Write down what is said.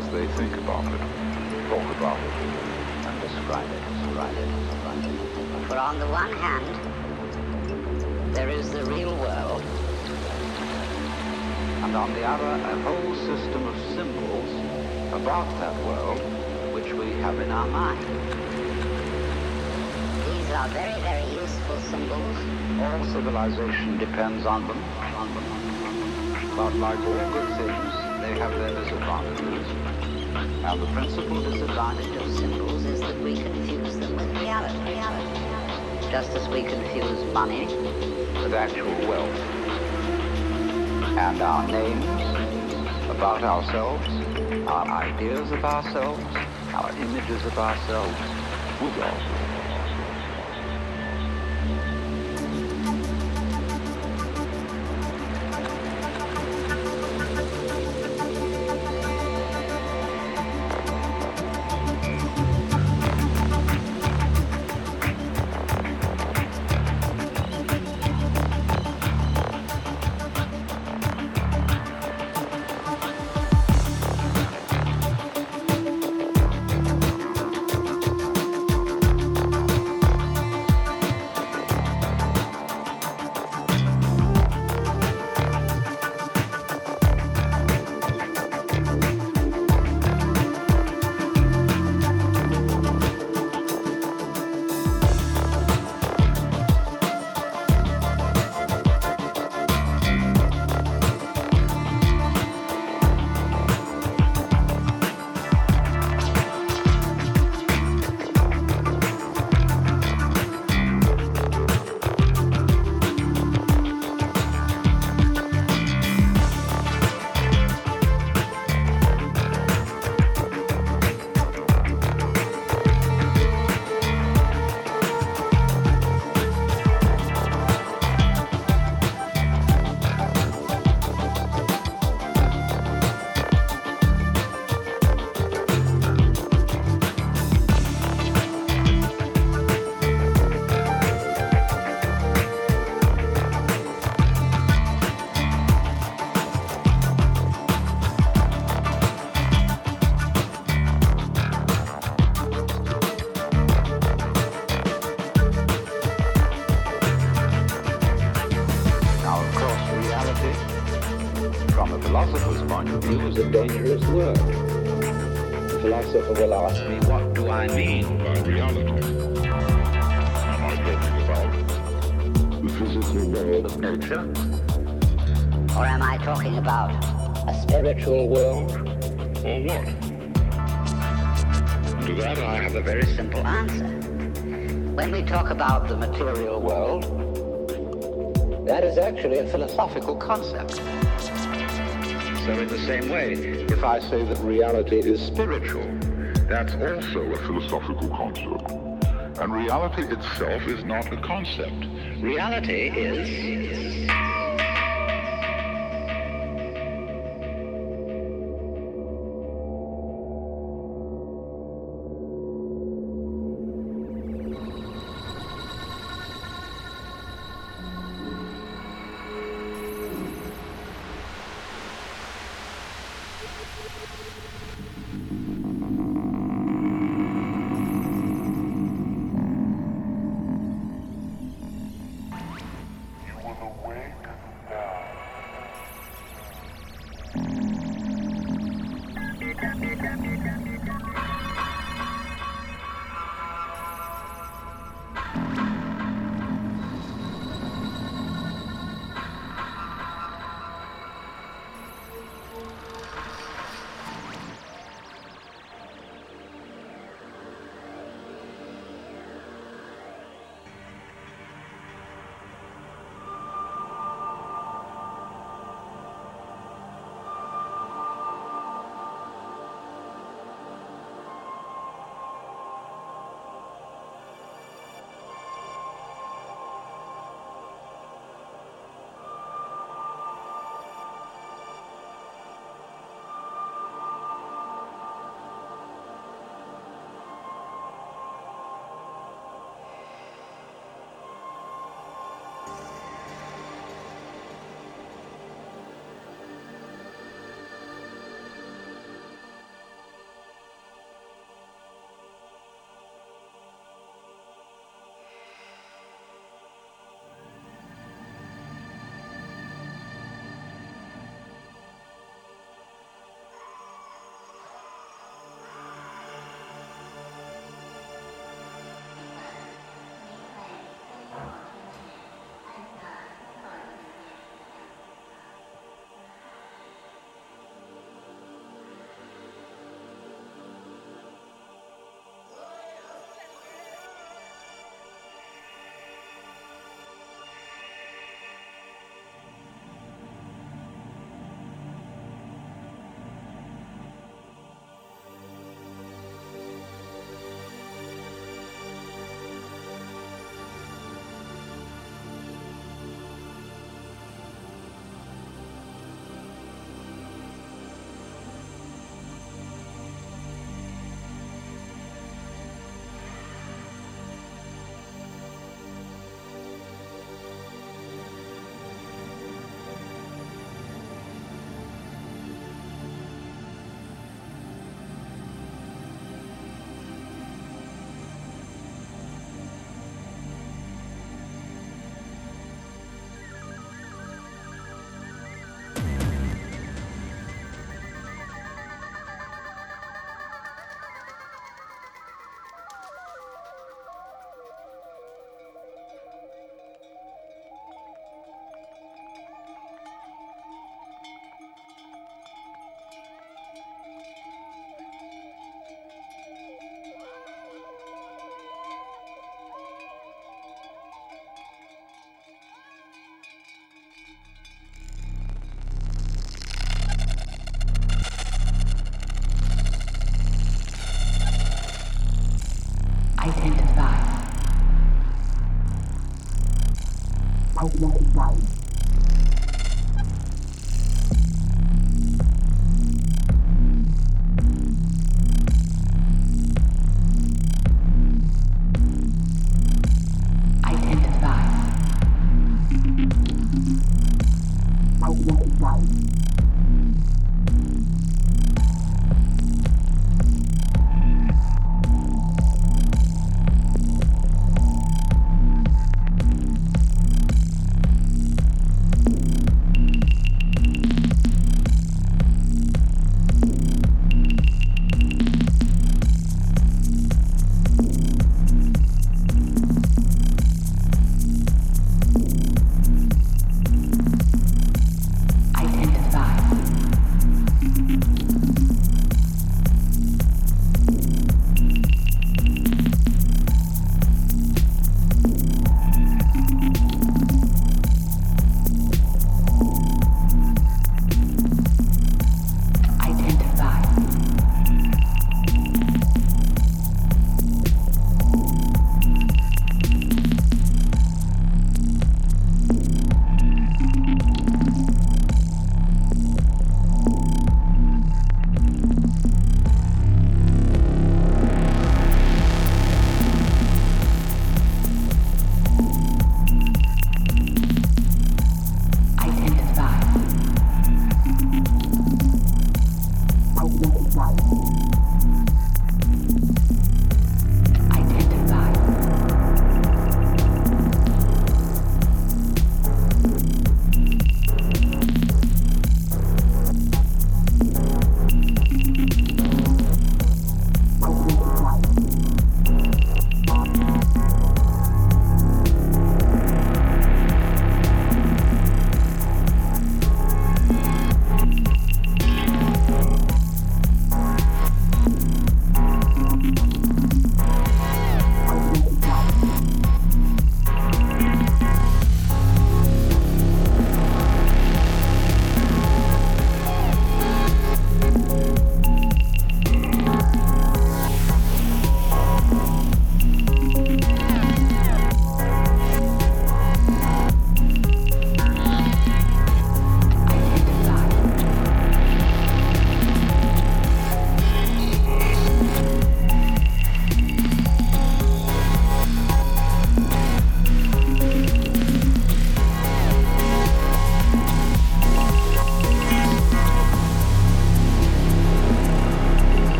as they think about it, talk about it, and describe it, describe it, describe it. For on the one hand, there is the real world, and on the other, a whole system of symbols about that world which we have in our mind. These are very, very useful symbols. All civilization depends on them, on them. But like all good things, they have their disadvantages. And the principal disadvantage of symbols is that we confuse them with reality. reality. Just as we confuse money with actual wealth. And our names about ourselves, our ideas of ourselves, our images of ourselves with ourselves. About the material world, that is actually a philosophical concept. So in the same way, if I say that reality is spiritual, that's also a philosophical concept. And reality itself is not a concept. Reality is white light.